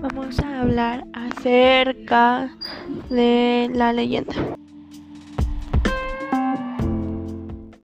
vamos a hablar acerca de la leyenda.